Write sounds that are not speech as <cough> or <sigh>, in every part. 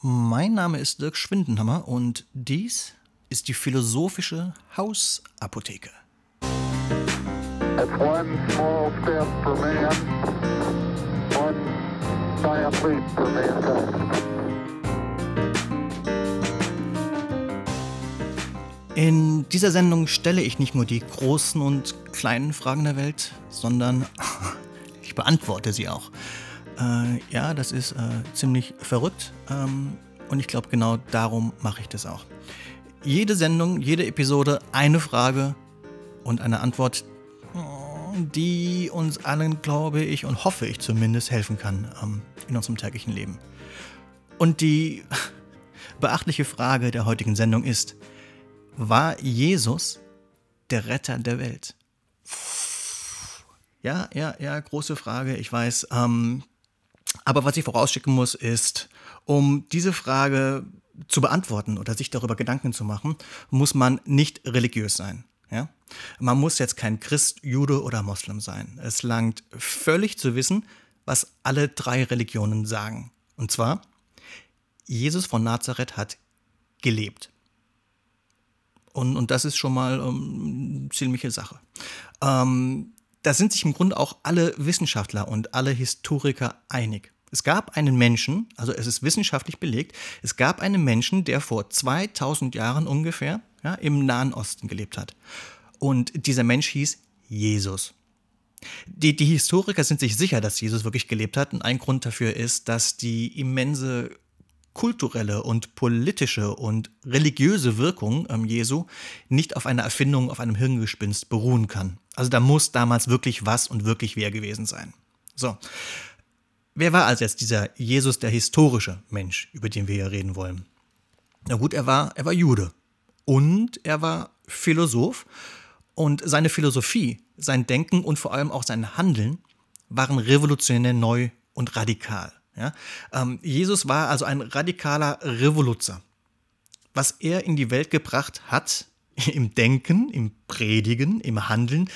Mein Name ist Dirk Schwindenhammer und dies ist die philosophische Hausapotheke. In dieser Sendung stelle ich nicht nur die großen und kleinen Fragen der Welt, sondern <laughs> ich beantworte sie auch. Äh, ja, das ist äh, ziemlich verrückt. Ähm, und ich glaube, genau darum mache ich das auch. Jede Sendung, jede Episode, eine Frage und eine Antwort, die uns allen, glaube ich, und hoffe ich zumindest, helfen kann ähm, in unserem täglichen Leben. Und die <laughs> beachtliche Frage der heutigen Sendung ist, war Jesus der Retter der Welt? Ja, ja, ja, große Frage, ich weiß. Ähm, aber was ich vorausschicken muss, ist, um diese Frage zu beantworten oder sich darüber Gedanken zu machen, muss man nicht religiös sein. Ja? Man muss jetzt kein Christ, Jude oder Moslem sein. Es langt völlig zu wissen, was alle drei Religionen sagen. Und zwar, Jesus von Nazareth hat gelebt. Und, und das ist schon mal ähm, ziemliche Sache. Ähm, da sind sich im Grunde auch alle Wissenschaftler und alle Historiker einig. Es gab einen Menschen, also es ist wissenschaftlich belegt, es gab einen Menschen, der vor 2000 Jahren ungefähr ja, im Nahen Osten gelebt hat. Und dieser Mensch hieß Jesus. Die, die Historiker sind sich sicher, dass Jesus wirklich gelebt hat. Und ein Grund dafür ist, dass die immense kulturelle und politische und religiöse Wirkung ähm, Jesu nicht auf einer Erfindung, auf einem Hirngespinst beruhen kann. Also da muss damals wirklich was und wirklich wer gewesen sein. So. Wer war also jetzt dieser Jesus, der historische Mensch, über den wir hier reden wollen? Na gut, er war, er war Jude und er war Philosoph und seine Philosophie, sein Denken und vor allem auch sein Handeln waren revolutionär neu und radikal. Ja? Ähm, Jesus war also ein radikaler Revoluzer. Was er in die Welt gebracht hat, <laughs> im Denken, im Predigen, im Handeln,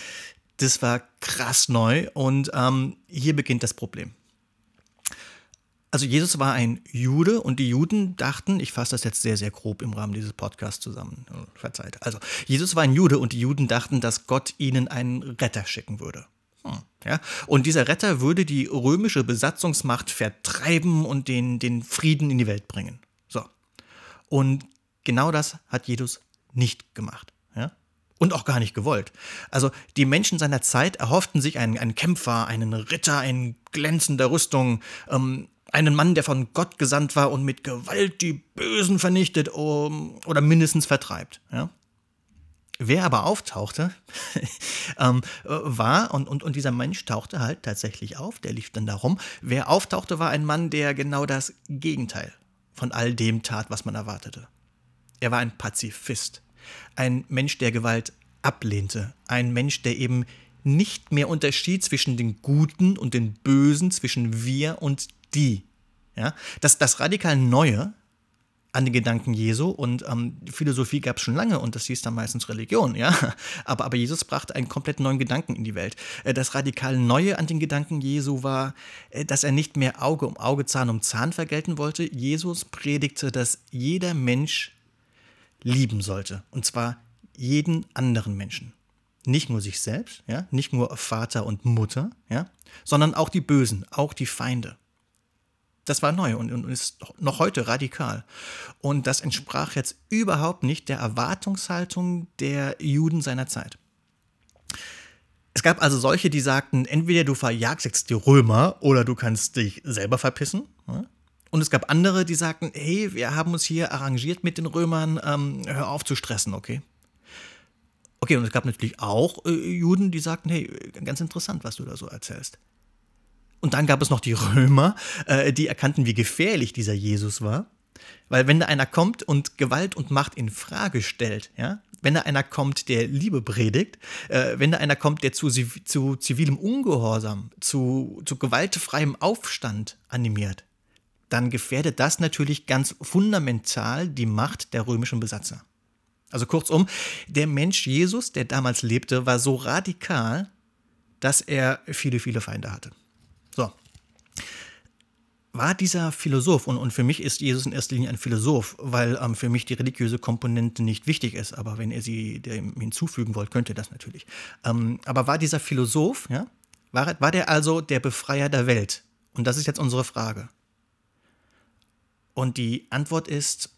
das war krass neu und ähm, hier beginnt das Problem. Also Jesus war ein Jude und die Juden dachten, ich fasse das jetzt sehr, sehr grob im Rahmen dieses Podcasts zusammen, verzeiht. Also Jesus war ein Jude und die Juden dachten, dass Gott ihnen einen Retter schicken würde. Hm, ja? Und dieser Retter würde die römische Besatzungsmacht vertreiben und den, den Frieden in die Welt bringen. So. Und genau das hat Jesus nicht gemacht. Ja? Und auch gar nicht gewollt. Also die Menschen seiner Zeit erhofften sich einen, einen Kämpfer, einen Ritter in glänzender Rüstung, ähm, einen Mann, der von Gott gesandt war und mit Gewalt die Bösen vernichtet um, oder mindestens vertreibt. Ja? Wer aber auftauchte, <laughs> ähm, war, und, und, und dieser Mensch tauchte halt tatsächlich auf, der lief dann darum, wer auftauchte, war ein Mann, der genau das Gegenteil von all dem tat, was man erwartete. Er war ein Pazifist, ein Mensch, der Gewalt ablehnte, ein Mensch, der eben nicht mehr unterschied zwischen den Guten und den Bösen, zwischen wir und die. Ja? Das, das radikal Neue an den Gedanken Jesu und ähm, Philosophie gab es schon lange und das hieß dann meistens Religion, ja. <laughs> Aber, aber Jesus brachte einen komplett neuen Gedanken in die Welt. Äh, das radikal Neue an den Gedanken Jesu war, äh, dass er nicht mehr Auge um Auge, Zahn um Zahn vergelten wollte. Jesus predigte, dass jeder Mensch lieben sollte. Und zwar jeden anderen Menschen. Nicht nur sich selbst, ja, nicht nur Vater und Mutter, ja, sondern auch die Bösen, auch die Feinde. Das war neu und, und ist noch heute radikal. Und das entsprach jetzt überhaupt nicht der Erwartungshaltung der Juden seiner Zeit. Es gab also solche, die sagten, entweder du verjagst jetzt die Römer oder du kannst dich selber verpissen. Und es gab andere, die sagten, hey, wir haben uns hier arrangiert mit den Römern, ähm, hör auf zu stressen, okay? Okay, und es gab natürlich auch äh, Juden, die sagten, hey, ganz interessant, was du da so erzählst. Und dann gab es noch die Römer, äh, die erkannten, wie gefährlich dieser Jesus war. Weil wenn da einer kommt und Gewalt und Macht in Frage stellt, ja, wenn da einer kommt, der Liebe predigt, äh, wenn da einer kommt, der zu, zu zivilem Ungehorsam, zu, zu gewaltfreiem Aufstand animiert, dann gefährdet das natürlich ganz fundamental die Macht der römischen Besatzer. Also kurzum, der Mensch Jesus, der damals lebte, war so radikal, dass er viele, viele Feinde hatte. War dieser Philosoph, und, und für mich ist Jesus in erster Linie ein Philosoph, weil ähm, für mich die religiöse Komponente nicht wichtig ist, aber wenn ihr sie dem hinzufügen wollt, könnt ihr das natürlich. Ähm, aber war dieser Philosoph, ja, war, war der also der Befreier der Welt? Und das ist jetzt unsere Frage. Und die Antwort ist,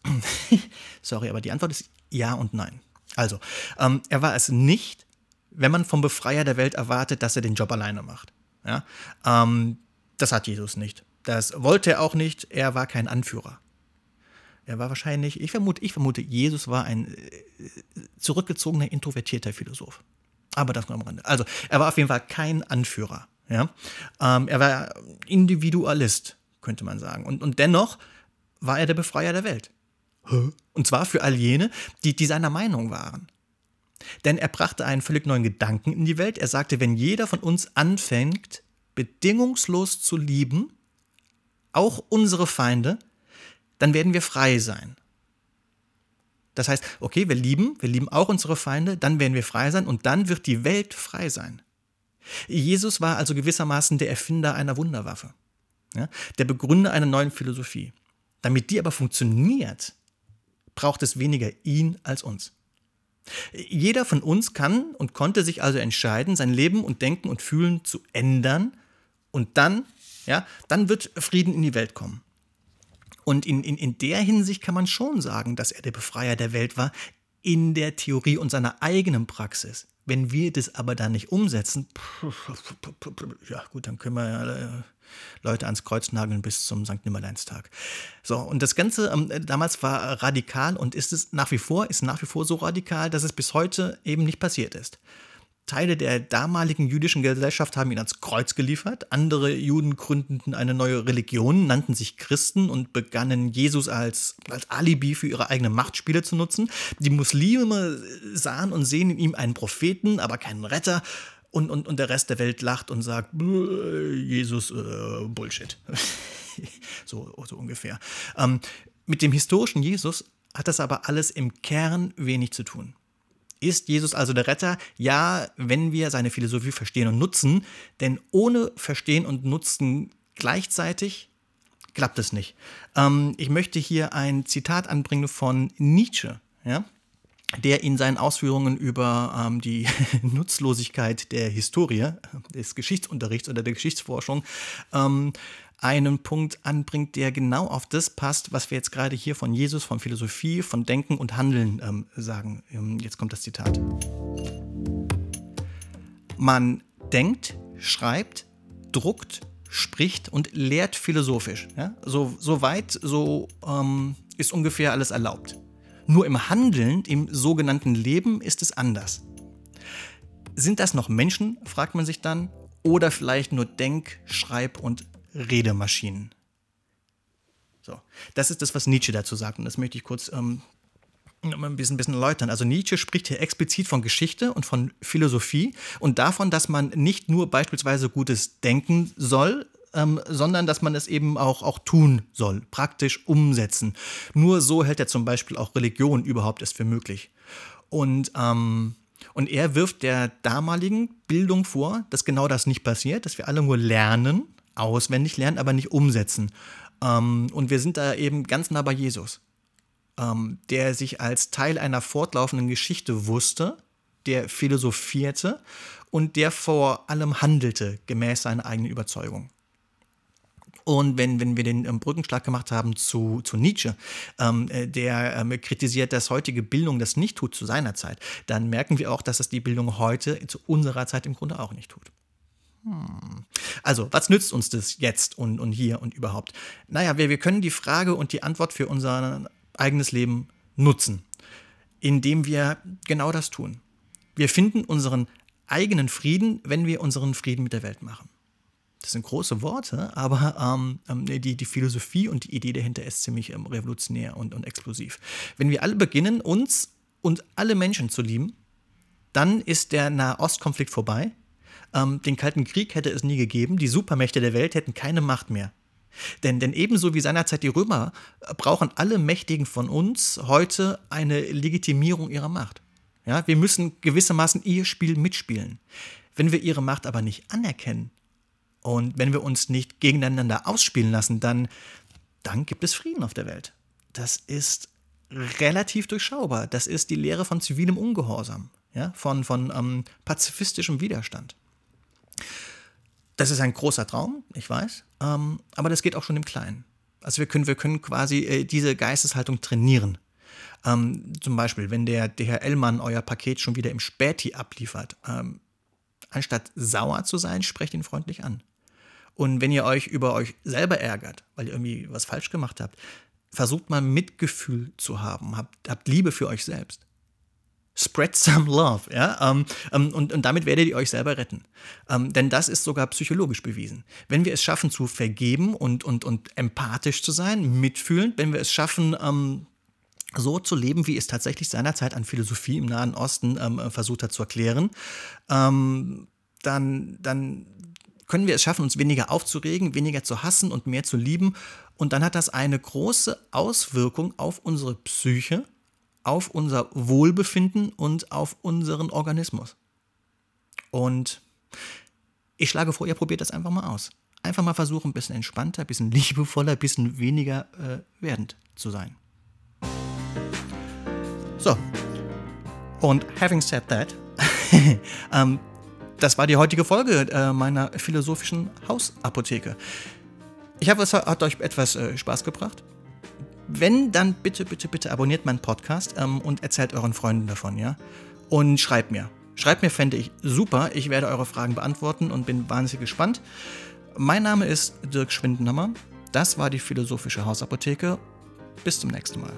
<clears throat> sorry, aber die Antwort ist ja und nein. Also, ähm, er war es nicht, wenn man vom Befreier der Welt erwartet, dass er den Job alleine macht. Ja? Ähm, das hat Jesus nicht. Das wollte er auch nicht. Er war kein Anführer. Er war wahrscheinlich, ich vermute, ich vermute, Jesus war ein äh, zurückgezogener, introvertierter Philosoph. Aber das nur am Rande. Also, er war auf jeden Fall kein Anführer. Ja? Ähm, er war Individualist, könnte man sagen. Und, und dennoch war er der Befreier der Welt. Und zwar für all jene, die, die seiner Meinung waren. Denn er brachte einen völlig neuen Gedanken in die Welt. Er sagte, wenn jeder von uns anfängt, bedingungslos zu lieben, auch unsere Feinde, dann werden wir frei sein. Das heißt, okay, wir lieben, wir lieben auch unsere Feinde, dann werden wir frei sein und dann wird die Welt frei sein. Jesus war also gewissermaßen der Erfinder einer Wunderwaffe, ja, der Begründer einer neuen Philosophie. Damit die aber funktioniert, braucht es weniger ihn als uns. Jeder von uns kann und konnte sich also entscheiden, sein Leben und Denken und Fühlen zu ändern und dann, ja, dann wird Frieden in die Welt kommen. Und in, in, in der Hinsicht kann man schon sagen, dass er der Befreier der Welt war, in der Theorie und seiner eigenen Praxis. Wenn wir das aber dann nicht umsetzen, ja gut, dann können wir ja äh, Leute ans Kreuz nageln bis zum St. Nimmerleinstag. So, und das Ganze ähm, damals war radikal und ist es nach wie vor, ist nach wie vor so radikal, dass es bis heute eben nicht passiert ist. Teile der damaligen jüdischen Gesellschaft haben ihn ans Kreuz geliefert. Andere Juden gründeten eine neue Religion, nannten sich Christen und begannen Jesus als, als Alibi für ihre eigenen Machtspiele zu nutzen. Die Muslime sahen und sehen in ihm einen Propheten, aber keinen Retter. Und, und, und der Rest der Welt lacht und sagt, Jesus, äh, Bullshit. <laughs> so, so ungefähr. Ähm, mit dem historischen Jesus hat das aber alles im Kern wenig zu tun. Ist Jesus also der Retter? Ja, wenn wir seine Philosophie verstehen und nutzen, denn ohne Verstehen und Nutzen gleichzeitig klappt es nicht. Ähm, ich möchte hier ein Zitat anbringen von Nietzsche. Ja? der in seinen Ausführungen über ähm, die <laughs> Nutzlosigkeit der Historie, des Geschichtsunterrichts oder der Geschichtsforschung ähm, einen Punkt anbringt, der genau auf das passt, was wir jetzt gerade hier von Jesus, von Philosophie, von Denken und Handeln ähm, sagen. Ähm, jetzt kommt das Zitat. Man denkt, schreibt, druckt, spricht und lehrt philosophisch. Ja? So, so weit, so ähm, ist ungefähr alles erlaubt. Nur im Handeln, im sogenannten Leben, ist es anders. Sind das noch Menschen, fragt man sich dann, oder vielleicht nur Denk-, Schreib- und Redemaschinen? So, das ist das, was Nietzsche dazu sagt, und das möchte ich kurz ähm, ein bisschen, ein bisschen erläutern. Also Nietzsche spricht hier explizit von Geschichte und von Philosophie und davon, dass man nicht nur beispielsweise gutes Denken soll, ähm, sondern dass man es eben auch, auch tun soll, praktisch umsetzen. Nur so hält er zum Beispiel auch Religion überhaupt erst für möglich. Und, ähm, und er wirft der damaligen Bildung vor, dass genau das nicht passiert, dass wir alle nur lernen, auswendig lernen, aber nicht umsetzen. Ähm, und wir sind da eben ganz nah bei Jesus, ähm, der sich als Teil einer fortlaufenden Geschichte wusste, der philosophierte und der vor allem handelte gemäß seiner eigenen Überzeugung. Und wenn, wenn wir den ähm, Brückenschlag gemacht haben zu, zu Nietzsche, ähm, äh, der ähm, kritisiert, dass heutige Bildung das nicht tut zu seiner Zeit, dann merken wir auch, dass das die Bildung heute zu unserer Zeit im Grunde auch nicht tut. Also, was nützt uns das jetzt und, und hier und überhaupt? Naja, wir, wir können die Frage und die Antwort für unser eigenes Leben nutzen, indem wir genau das tun. Wir finden unseren eigenen Frieden, wenn wir unseren Frieden mit der Welt machen. Das sind große Worte, aber ähm, ähm, die, die Philosophie und die Idee dahinter ist ziemlich ähm, revolutionär und, und explosiv. Wenn wir alle beginnen, uns und alle Menschen zu lieben, dann ist der Nahostkonflikt vorbei. Ähm, den Kalten Krieg hätte es nie gegeben. Die Supermächte der Welt hätten keine Macht mehr. Denn, denn ebenso wie seinerzeit die Römer äh, brauchen alle Mächtigen von uns heute eine Legitimierung ihrer Macht. Ja, wir müssen gewissermaßen ihr Spiel mitspielen. Wenn wir ihre Macht aber nicht anerkennen Und wenn wir uns nicht gegeneinander ausspielen lassen, dann, dann gibt es Frieden auf der Welt. Das ist relativ durchschaubar. Das ist die Lehre von zivilem Ungehorsam, ja? von, von ähm, pazifistischem Widerstand. Das ist ein großer Traum, ich weiß, ähm, aber das geht auch schon im Kleinen. Also wir können, wir können quasi äh, diese Geisteshaltung trainieren. Ähm, zum Beispiel, wenn der DHL-Mann euer Paket schon wieder im Späti abliefert, ähm, anstatt sauer zu sein, sprecht ihn freundlich an. Und wenn ihr euch über euch selber ärgert, weil ihr irgendwie was falsch gemacht habt, versucht mal Mitgefühl zu haben, habt, habt Liebe für euch selbst. Spread some love, ja, ähm, ähm, und, und damit werdet ihr euch selber retten. Ähm, denn das ist sogar psychologisch bewiesen. Wenn wir es schaffen zu vergeben und, und, und empathisch zu sein, mitfühlend, wenn wir es schaffen, ähm, so zu leben, wie es tatsächlich seinerzeit an Philosophie im Nahen Osten ähm, äh, versucht hat zu erklären, ähm, dann, dann können wir es schaffen, uns weniger aufzuregen, weniger zu hassen und mehr zu lieben. Und dann hat das eine große Auswirkung auf unsere Psyche, auf unser Wohlbefinden und auf unseren Organismus. Und ich schlage vor, ihr probiert das einfach mal aus. Einfach mal versuchen, ein bisschen entspannter, ein bisschen <laughs> liebevoller, ein bisschen weniger äh, werdend zu sein. So. Und having said that, <laughs> ähm, das war die heutige Folge äh, meiner philosophischen Hausapotheke. Ich hoffe, es hat euch etwas äh, Spaß gebracht. Wenn, dann bitte, bitte, bitte abonniert meinen Podcast ähm, und erzählt euren Freunden davon, ja? Und schreibt mir. Schreibt mir, fände ich super. Ich werde eure Fragen beantworten und bin wahnsinnig gespannt. Mein Name ist Dirk Schwindenhammer. Das war die philosophische Hausapotheke. Bis zum nächsten Mal.